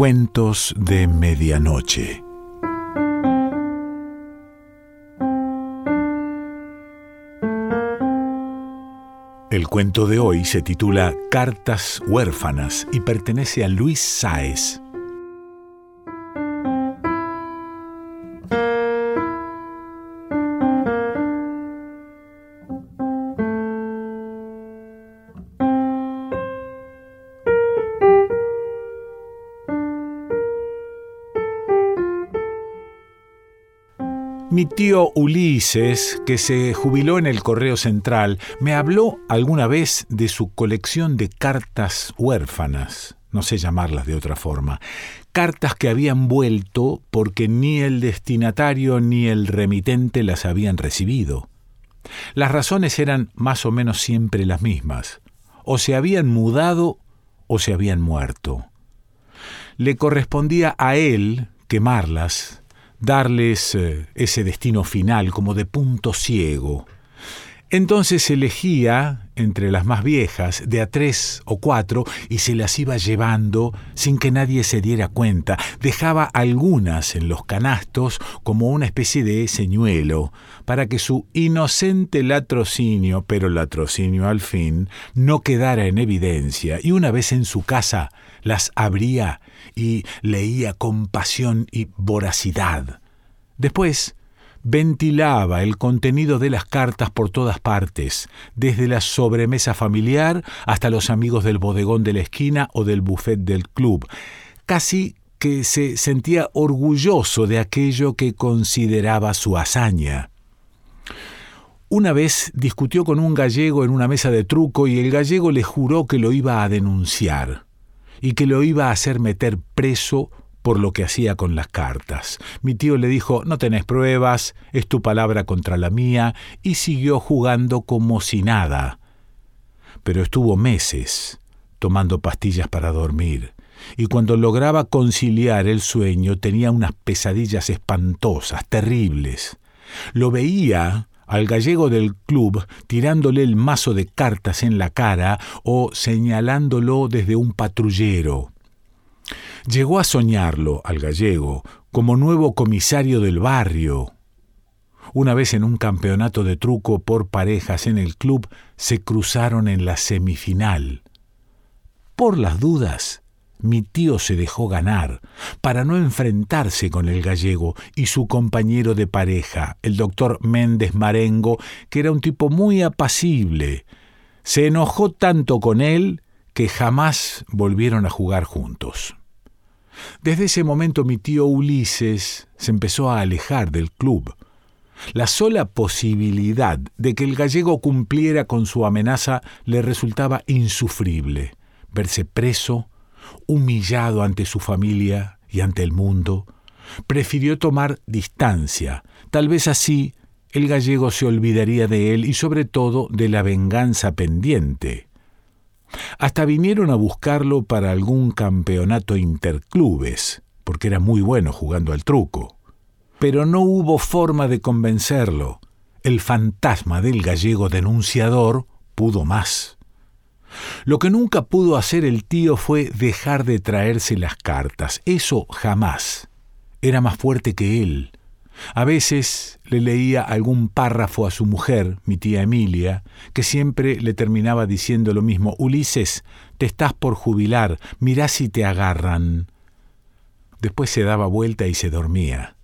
Cuentos de Medianoche. El cuento de hoy se titula Cartas huérfanas y pertenece a Luis Sáez. Mi tío Ulises, que se jubiló en el Correo Central, me habló alguna vez de su colección de cartas huérfanas, no sé llamarlas de otra forma, cartas que habían vuelto porque ni el destinatario ni el remitente las habían recibido. Las razones eran más o menos siempre las mismas. O se habían mudado o se habían muerto. Le correspondía a él quemarlas darles eh, ese destino final como de punto ciego. Entonces elegía entre las más viejas, de a tres o cuatro, y se las iba llevando sin que nadie se diera cuenta. Dejaba algunas en los canastos como una especie de señuelo, para que su inocente latrocinio, pero latrocinio al fin, no quedara en evidencia, y una vez en su casa las abría y leía con pasión y voracidad. Después, ventilaba el contenido de las cartas por todas partes, desde la sobremesa familiar hasta los amigos del bodegón de la esquina o del buffet del club. Casi que se sentía orgulloso de aquello que consideraba su hazaña. Una vez discutió con un gallego en una mesa de truco y el gallego le juró que lo iba a denunciar y que lo iba a hacer meter preso por lo que hacía con las cartas. Mi tío le dijo, no tenés pruebas, es tu palabra contra la mía, y siguió jugando como si nada. Pero estuvo meses tomando pastillas para dormir, y cuando lograba conciliar el sueño tenía unas pesadillas espantosas, terribles. Lo veía al gallego del club tirándole el mazo de cartas en la cara o señalándolo desde un patrullero. Llegó a soñarlo al gallego como nuevo comisario del barrio. Una vez en un campeonato de truco por parejas en el club se cruzaron en la semifinal. Por las dudas, mi tío se dejó ganar para no enfrentarse con el gallego y su compañero de pareja, el doctor Méndez Marengo, que era un tipo muy apacible. Se enojó tanto con él que jamás volvieron a jugar juntos. Desde ese momento mi tío Ulises se empezó a alejar del club. La sola posibilidad de que el gallego cumpliera con su amenaza le resultaba insufrible. Verse preso, humillado ante su familia y ante el mundo, prefirió tomar distancia. Tal vez así el gallego se olvidaría de él y sobre todo de la venganza pendiente. Hasta vinieron a buscarlo para algún campeonato interclubes, porque era muy bueno jugando al truco. Pero no hubo forma de convencerlo. El fantasma del gallego denunciador pudo más. Lo que nunca pudo hacer el tío fue dejar de traerse las cartas. Eso jamás. Era más fuerte que él. A veces le leía algún párrafo a su mujer, mi tía Emilia, que siempre le terminaba diciendo lo mismo, Ulises, te estás por jubilar, mirá si te agarran. Después se daba vuelta y se dormía.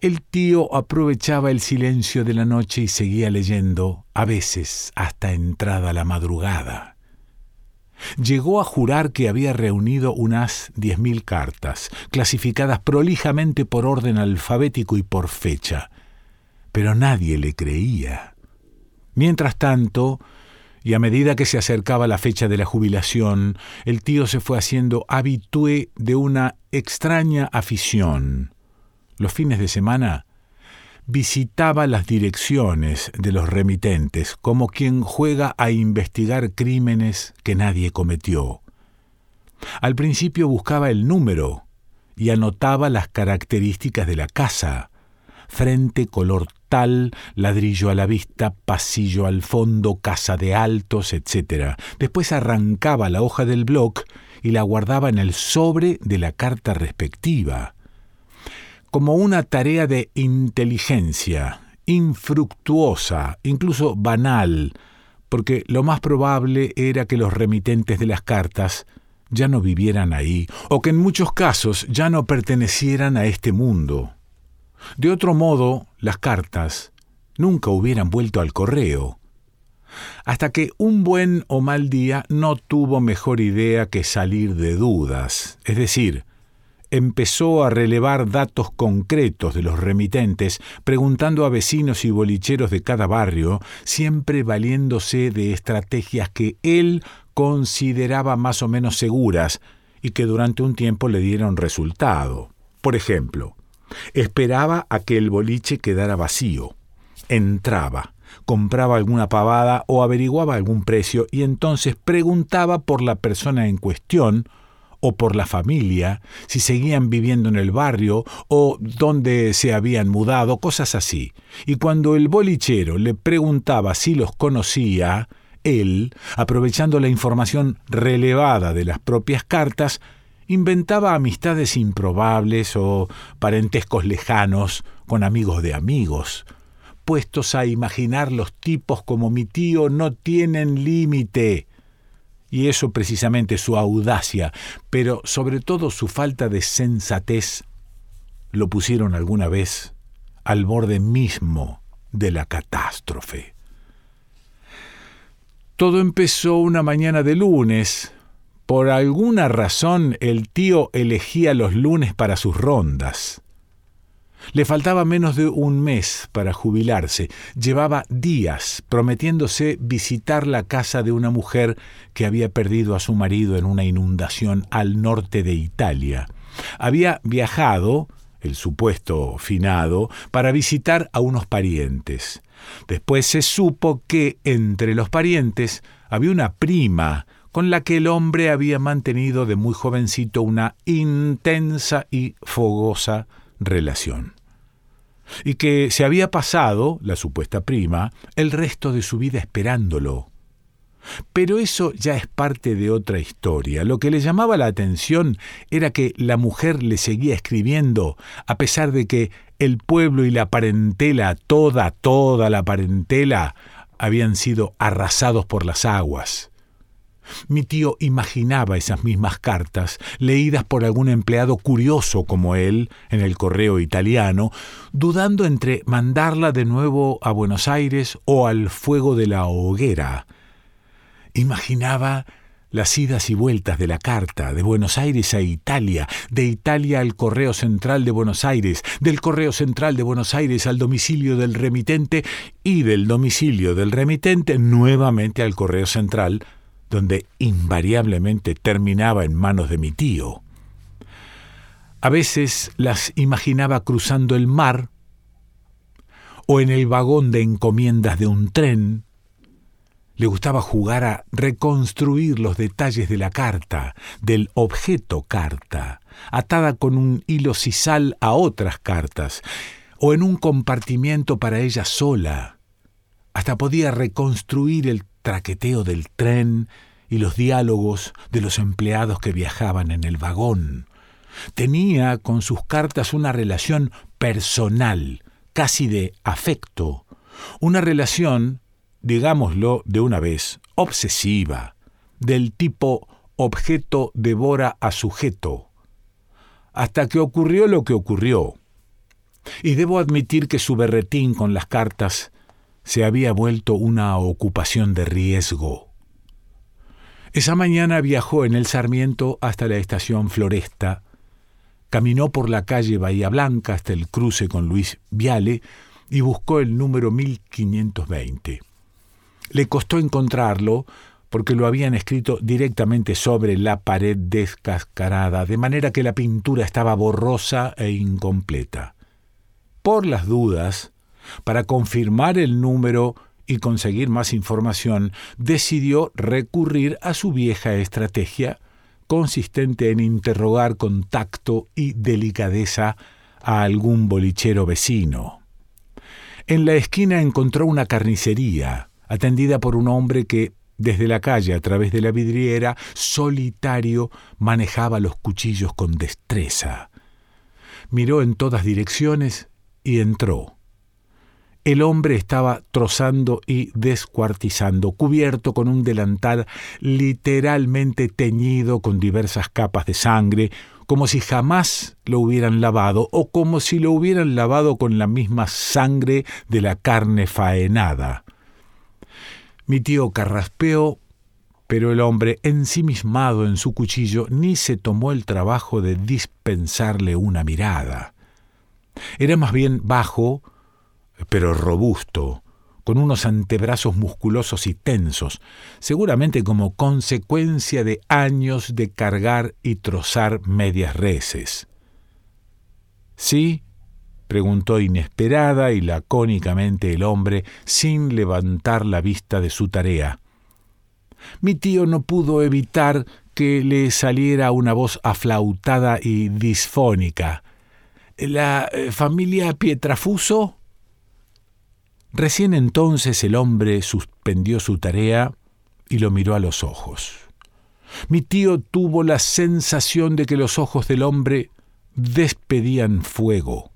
El tío aprovechaba el silencio de la noche y seguía leyendo, a veces hasta entrada la madrugada. Llegó a jurar que había reunido unas diez mil cartas, clasificadas prolijamente por orden alfabético y por fecha, pero nadie le creía. Mientras tanto, y a medida que se acercaba la fecha de la jubilación, el tío se fue haciendo habitué de una extraña afición. Los fines de semana visitaba las direcciones de los remitentes como quien juega a investigar crímenes que nadie cometió. Al principio buscaba el número y anotaba las características de la casa, frente color tal, ladrillo a la vista, pasillo al fondo, casa de altos, etc. Después arrancaba la hoja del blog y la guardaba en el sobre de la carta respectiva, como una tarea de inteligencia, infructuosa, incluso banal, porque lo más probable era que los remitentes de las cartas ya no vivieran ahí, o que en muchos casos ya no pertenecieran a este mundo. De otro modo, las cartas nunca hubieran vuelto al correo, hasta que un buen o mal día no tuvo mejor idea que salir de dudas, es decir, empezó a relevar datos concretos de los remitentes, preguntando a vecinos y bolicheros de cada barrio, siempre valiéndose de estrategias que él consideraba más o menos seguras y que durante un tiempo le dieron resultado. Por ejemplo, esperaba a que el boliche quedara vacío, entraba, compraba alguna pavada o averiguaba algún precio y entonces preguntaba por la persona en cuestión, o por la familia, si seguían viviendo en el barrio o dónde se habían mudado, cosas así. Y cuando el bolichero le preguntaba si los conocía, él, aprovechando la información relevada de las propias cartas, inventaba amistades improbables o parentescos lejanos con amigos de amigos. Puestos a imaginar los tipos como mi tío no tienen límite y eso precisamente su audacia, pero sobre todo su falta de sensatez, lo pusieron alguna vez al borde mismo de la catástrofe. Todo empezó una mañana de lunes. Por alguna razón el tío elegía los lunes para sus rondas. Le faltaba menos de un mes para jubilarse. Llevaba días prometiéndose visitar la casa de una mujer que había perdido a su marido en una inundación al norte de Italia. Había viajado, el supuesto finado, para visitar a unos parientes. Después se supo que entre los parientes había una prima con la que el hombre había mantenido de muy jovencito una intensa y fogosa relación y que se había pasado, la supuesta prima, el resto de su vida esperándolo. Pero eso ya es parte de otra historia. Lo que le llamaba la atención era que la mujer le seguía escribiendo, a pesar de que el pueblo y la parentela, toda, toda la parentela, habían sido arrasados por las aguas. Mi tío imaginaba esas mismas cartas, leídas por algún empleado curioso como él, en el correo italiano, dudando entre mandarla de nuevo a Buenos Aires o al fuego de la hoguera. Imaginaba las idas y vueltas de la carta, de Buenos Aires a Italia, de Italia al Correo Central de Buenos Aires, del Correo Central de Buenos Aires al domicilio del remitente y del domicilio del remitente nuevamente al Correo Central donde invariablemente terminaba en manos de mi tío. A veces las imaginaba cruzando el mar o en el vagón de encomiendas de un tren. Le gustaba jugar a reconstruir los detalles de la carta, del objeto carta, atada con un hilo sisal a otras cartas, o en un compartimiento para ella sola. Hasta podía reconstruir el traqueteo del tren y los diálogos de los empleados que viajaban en el vagón. Tenía con sus cartas una relación personal, casi de afecto, una relación, digámoslo de una vez, obsesiva, del tipo objeto devora a sujeto, hasta que ocurrió lo que ocurrió. Y debo admitir que su berretín con las cartas se había vuelto una ocupación de riesgo. Esa mañana viajó en el Sarmiento hasta la estación Floresta, caminó por la calle Bahía Blanca hasta el cruce con Luis Viale y buscó el número 1520. Le costó encontrarlo porque lo habían escrito directamente sobre la pared descascarada, de manera que la pintura estaba borrosa e incompleta. Por las dudas, para confirmar el número y conseguir más información, decidió recurrir a su vieja estrategia, consistente en interrogar con tacto y delicadeza a algún bolichero vecino. En la esquina encontró una carnicería, atendida por un hombre que desde la calle a través de la vidriera, solitario, manejaba los cuchillos con destreza. Miró en todas direcciones y entró. El hombre estaba trozando y descuartizando, cubierto con un delantal literalmente teñido con diversas capas de sangre, como si jamás lo hubieran lavado o como si lo hubieran lavado con la misma sangre de la carne faenada. Mi tío carraspeó, pero el hombre, ensimismado en su cuchillo, ni se tomó el trabajo de dispensarle una mirada. Era más bien bajo, pero robusto, con unos antebrazos musculosos y tensos, seguramente como consecuencia de años de cargar y trozar medias reses. ¿Sí? preguntó inesperada y lacónicamente el hombre, sin levantar la vista de su tarea. Mi tío no pudo evitar que le saliera una voz aflautada y disfónica. ¿La eh, familia Pietrafuso? Recién entonces el hombre suspendió su tarea y lo miró a los ojos. Mi tío tuvo la sensación de que los ojos del hombre despedían fuego.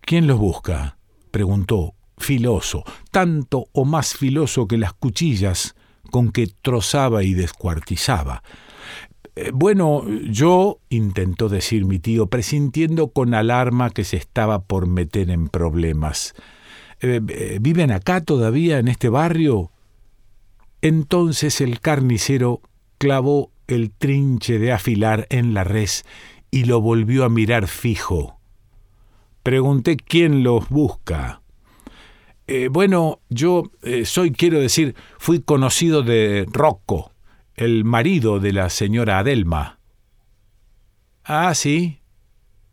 ¿Quién los busca? preguntó, filoso, tanto o más filoso que las cuchillas con que trozaba y descuartizaba. Eh, bueno, yo, intentó decir mi tío, presintiendo con alarma que se estaba por meter en problemas. Eh, eh, ¿Viven acá todavía en este barrio? Entonces el carnicero clavó el trinche de afilar en la res y lo volvió a mirar fijo. Pregunté quién los busca. Eh, bueno, yo soy, quiero decir, fui conocido de Rocco, el marido de la señora Adelma. Ah, sí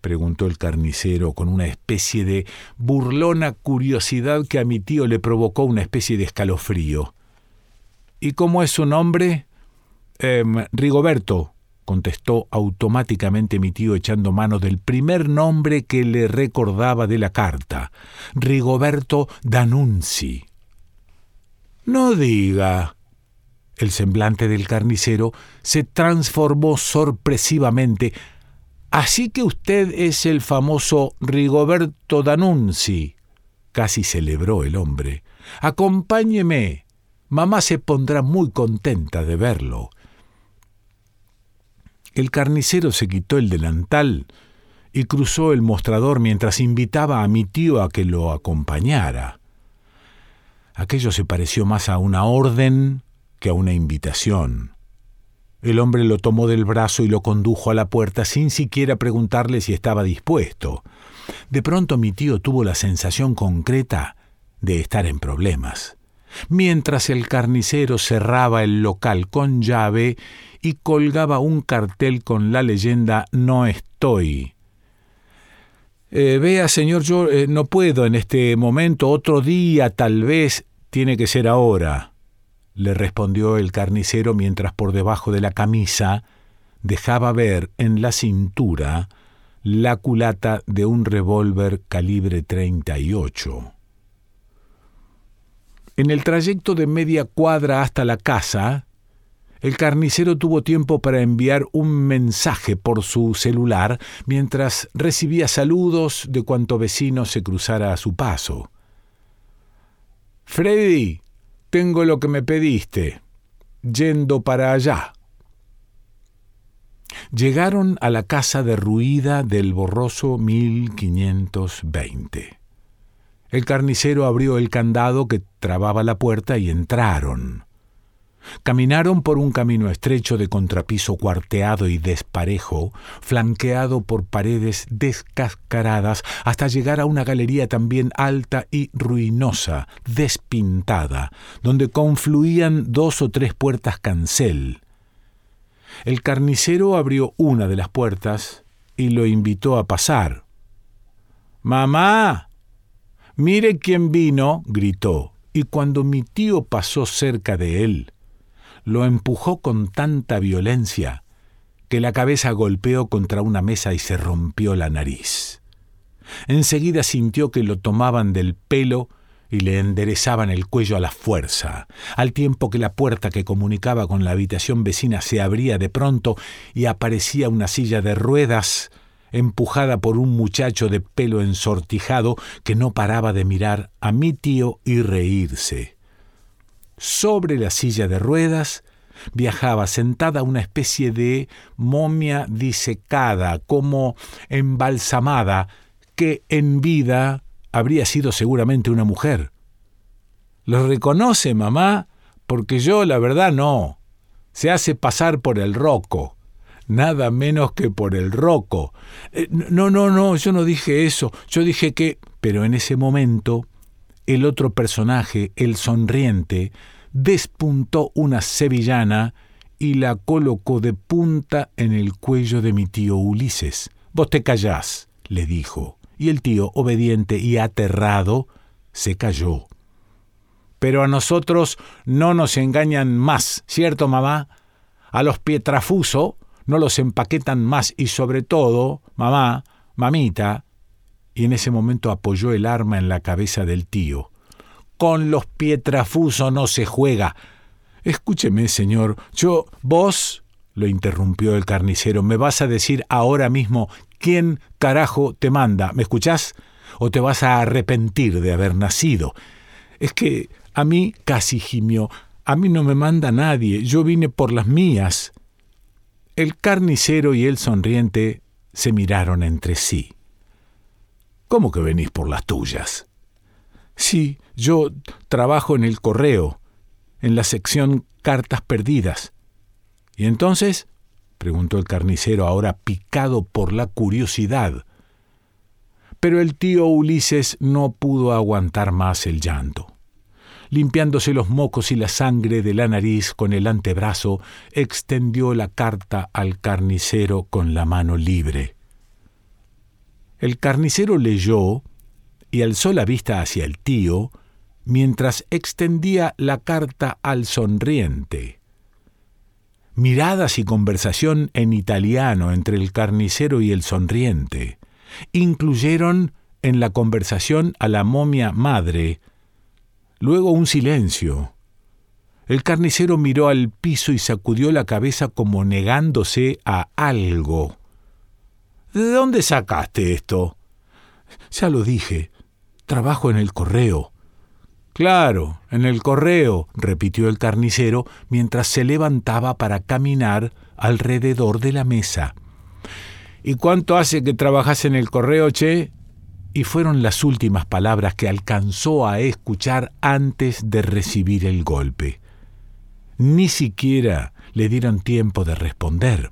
preguntó el carnicero con una especie de burlona curiosidad que a mi tío le provocó una especie de escalofrío. ¿Y cómo es su nombre? Em, Rigoberto, contestó automáticamente mi tío echando mano del primer nombre que le recordaba de la carta. Rigoberto Danunzi. No diga. El semblante del carnicero se transformó sorpresivamente Así que usted es el famoso Rigoberto Danunzi. Casi celebró el hombre. Acompáñeme. Mamá se pondrá muy contenta de verlo. El carnicero se quitó el delantal y cruzó el mostrador mientras invitaba a mi tío a que lo acompañara. Aquello se pareció más a una orden que a una invitación. El hombre lo tomó del brazo y lo condujo a la puerta sin siquiera preguntarle si estaba dispuesto. De pronto mi tío tuvo la sensación concreta de estar en problemas. Mientras el carnicero cerraba el local con llave y colgaba un cartel con la leyenda No estoy. Eh, vea, señor, yo eh, no puedo en este momento, otro día tal vez, tiene que ser ahora le respondió el carnicero mientras por debajo de la camisa dejaba ver en la cintura la culata de un revólver calibre 38. En el trayecto de media cuadra hasta la casa, el carnicero tuvo tiempo para enviar un mensaje por su celular mientras recibía saludos de cuanto vecino se cruzara a su paso. Freddy, tengo lo que me pediste, yendo para allá. Llegaron a la casa derruida del borroso 1520. El carnicero abrió el candado que trababa la puerta y entraron. Caminaron por un camino estrecho de contrapiso cuarteado y desparejo, flanqueado por paredes descascaradas, hasta llegar a una galería también alta y ruinosa, despintada, donde confluían dos o tres puertas cancel. El carnicero abrió una de las puertas y lo invitó a pasar. Mamá. Mire quién vino, gritó, y cuando mi tío pasó cerca de él, lo empujó con tanta violencia que la cabeza golpeó contra una mesa y se rompió la nariz. Enseguida sintió que lo tomaban del pelo y le enderezaban el cuello a la fuerza, al tiempo que la puerta que comunicaba con la habitación vecina se abría de pronto y aparecía una silla de ruedas empujada por un muchacho de pelo ensortijado que no paraba de mirar a mi tío y reírse. Sobre la silla de ruedas viajaba sentada una especie de momia disecada, como embalsamada, que en vida habría sido seguramente una mujer. ¿Lo reconoce, mamá? Porque yo, la verdad, no. Se hace pasar por el roco. Nada menos que por el roco. Eh, no, no, no, yo no dije eso. Yo dije que... Pero en ese momento, el otro personaje, el sonriente, despuntó una sevillana y la colocó de punta en el cuello de mi tío Ulises. Vos te callás, le dijo y el tío, obediente y aterrado, se calló. Pero a nosotros no nos engañan más, ¿cierto, mamá? A los pietrafuso no los empaquetan más y sobre todo, mamá, mamita, y en ese momento apoyó el arma en la cabeza del tío. Con los pietrafuso no se juega. Escúcheme, señor, yo, vos, lo interrumpió el carnicero, me vas a decir ahora mismo ¿Quién carajo te manda? ¿Me escuchás? ¿O te vas a arrepentir de haber nacido? Es que a mí, casi gimió, a mí no me manda nadie, yo vine por las mías. El carnicero y el sonriente se miraron entre sí. ¿Cómo que venís por las tuyas? Sí, yo trabajo en el correo, en la sección cartas perdidas. ¿Y entonces? preguntó el carnicero, ahora picado por la curiosidad. Pero el tío Ulises no pudo aguantar más el llanto. Limpiándose los mocos y la sangre de la nariz con el antebrazo, extendió la carta al carnicero con la mano libre. El carnicero leyó y alzó la vista hacia el tío, mientras extendía la carta al sonriente. Miradas y conversación en italiano entre el carnicero y el sonriente incluyeron en la conversación a la momia madre. Luego un silencio. El carnicero miró al piso y sacudió la cabeza como negándose a algo. ¿De dónde sacaste esto? Ya lo dije. Trabajo en el correo. Claro, en el correo, repitió el carnicero mientras se levantaba para caminar alrededor de la mesa. ¿Y cuánto hace que trabajas en el correo, che? Y fueron las últimas palabras que alcanzó a escuchar antes de recibir el golpe. Ni siquiera le dieron tiempo de responder.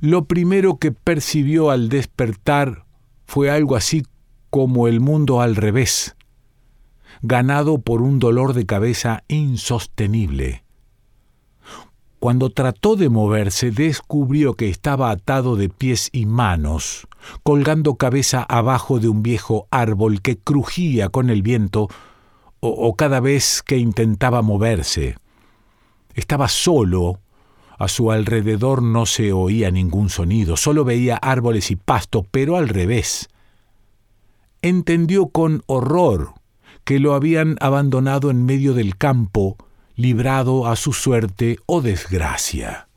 Lo primero que percibió al despertar fue algo así como el mundo al revés ganado por un dolor de cabeza insostenible. Cuando trató de moverse, descubrió que estaba atado de pies y manos, colgando cabeza abajo de un viejo árbol que crujía con el viento o, o cada vez que intentaba moverse. Estaba solo, a su alrededor no se oía ningún sonido, solo veía árboles y pasto, pero al revés. Entendió con horror que lo habían abandonado en medio del campo, librado a su suerte o desgracia.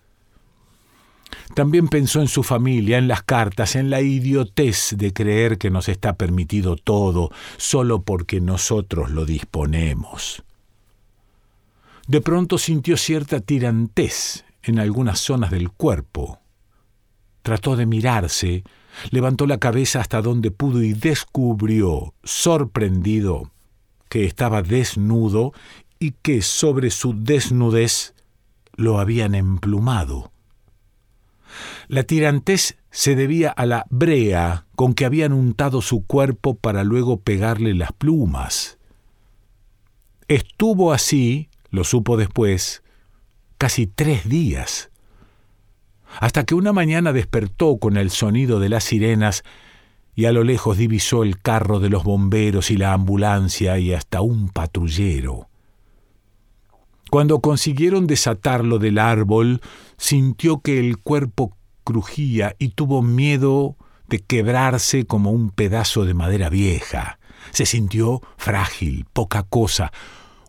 También pensó en su familia, en las cartas, en la idiotez de creer que nos está permitido todo solo porque nosotros lo disponemos. De pronto sintió cierta tirantez en algunas zonas del cuerpo. Trató de mirarse, levantó la cabeza hasta donde pudo y descubrió, sorprendido, que estaba desnudo y que sobre su desnudez lo habían emplumado. La tirantez se debía a la brea con que habían untado su cuerpo para luego pegarle las plumas. Estuvo así, lo supo después, casi tres días, hasta que una mañana despertó con el sonido de las sirenas y a lo lejos divisó el carro de los bomberos y la ambulancia y hasta un patrullero. Cuando consiguieron desatarlo del árbol, sintió que el cuerpo crujía y tuvo miedo de quebrarse como un pedazo de madera vieja. Se sintió frágil, poca cosa,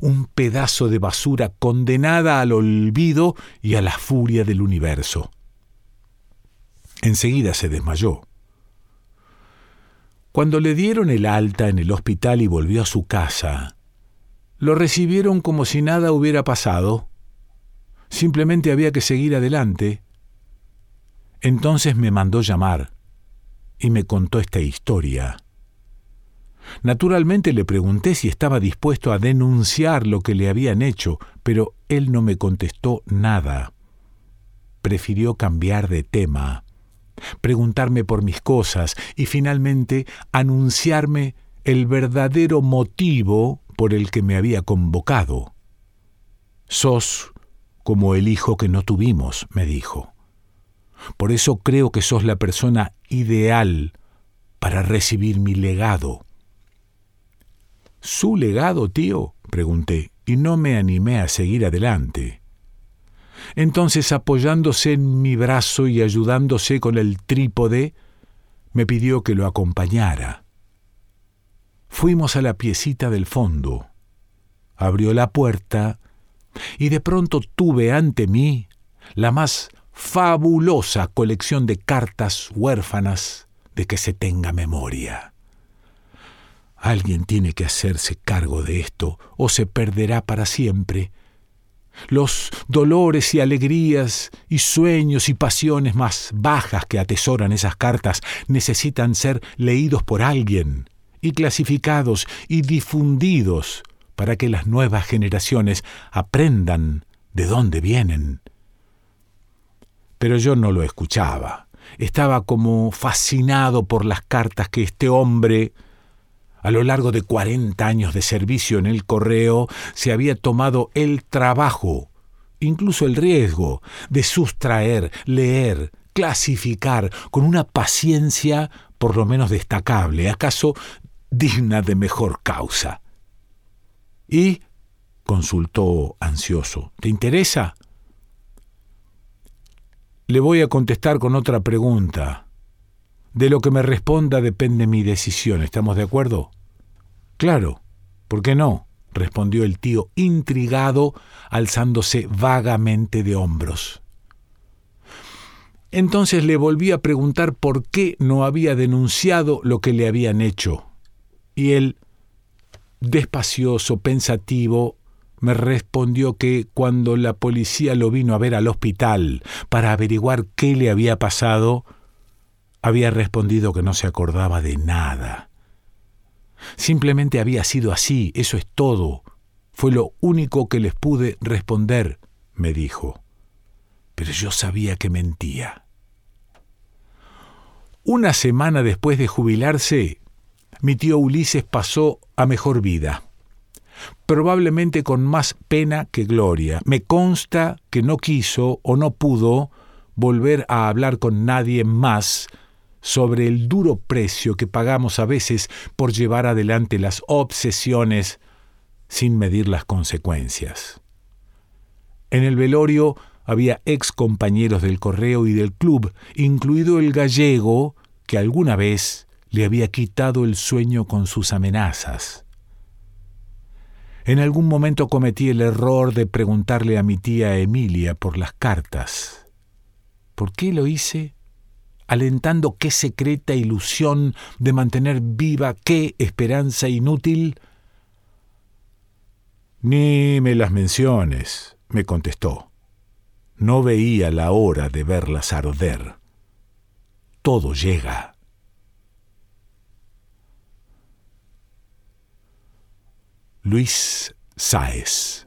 un pedazo de basura condenada al olvido y a la furia del universo. Enseguida se desmayó. Cuando le dieron el alta en el hospital y volvió a su casa, lo recibieron como si nada hubiera pasado. Simplemente había que seguir adelante. Entonces me mandó llamar y me contó esta historia. Naturalmente le pregunté si estaba dispuesto a denunciar lo que le habían hecho, pero él no me contestó nada. Prefirió cambiar de tema preguntarme por mis cosas y finalmente anunciarme el verdadero motivo por el que me había convocado. Sos como el hijo que no tuvimos, me dijo. Por eso creo que sos la persona ideal para recibir mi legado. ¿Su legado, tío? pregunté, y no me animé a seguir adelante. Entonces, apoyándose en mi brazo y ayudándose con el trípode, me pidió que lo acompañara. Fuimos a la piecita del fondo. Abrió la puerta y de pronto tuve ante mí la más fabulosa colección de cartas huérfanas de que se tenga memoria. Alguien tiene que hacerse cargo de esto o se perderá para siempre los dolores y alegrías y sueños y pasiones más bajas que atesoran esas cartas necesitan ser leídos por alguien y clasificados y difundidos para que las nuevas generaciones aprendan de dónde vienen. Pero yo no lo escuchaba. Estaba como fascinado por las cartas que este hombre a lo largo de cuarenta años de servicio en el correo, se había tomado el trabajo, incluso el riesgo, de sustraer, leer, clasificar con una paciencia por lo menos destacable, acaso digna de mejor causa. ¿Y? consultó ansioso. ¿Te interesa? Le voy a contestar con otra pregunta. De lo que me responda depende mi decisión. ¿Estamos de acuerdo? Claro, ¿por qué no? respondió el tío, intrigado, alzándose vagamente de hombros. Entonces le volví a preguntar por qué no había denunciado lo que le habían hecho. Y él, despacioso, pensativo, me respondió que cuando la policía lo vino a ver al hospital para averiguar qué le había pasado, había respondido que no se acordaba de nada. Simplemente había sido así, eso es todo. Fue lo único que les pude responder, me dijo. Pero yo sabía que mentía. Una semana después de jubilarse, mi tío Ulises pasó a mejor vida. Probablemente con más pena que gloria. Me consta que no quiso o no pudo volver a hablar con nadie más sobre el duro precio que pagamos a veces por llevar adelante las obsesiones sin medir las consecuencias. En el velorio había ex compañeros del correo y del club, incluido el gallego que alguna vez le había quitado el sueño con sus amenazas. En algún momento cometí el error de preguntarle a mi tía Emilia por las cartas. ¿Por qué lo hice? Alentando qué secreta ilusión de mantener viva qué esperanza inútil? Ni me las menciones, me contestó. No veía la hora de verlas arder. Todo llega. Luis Sáez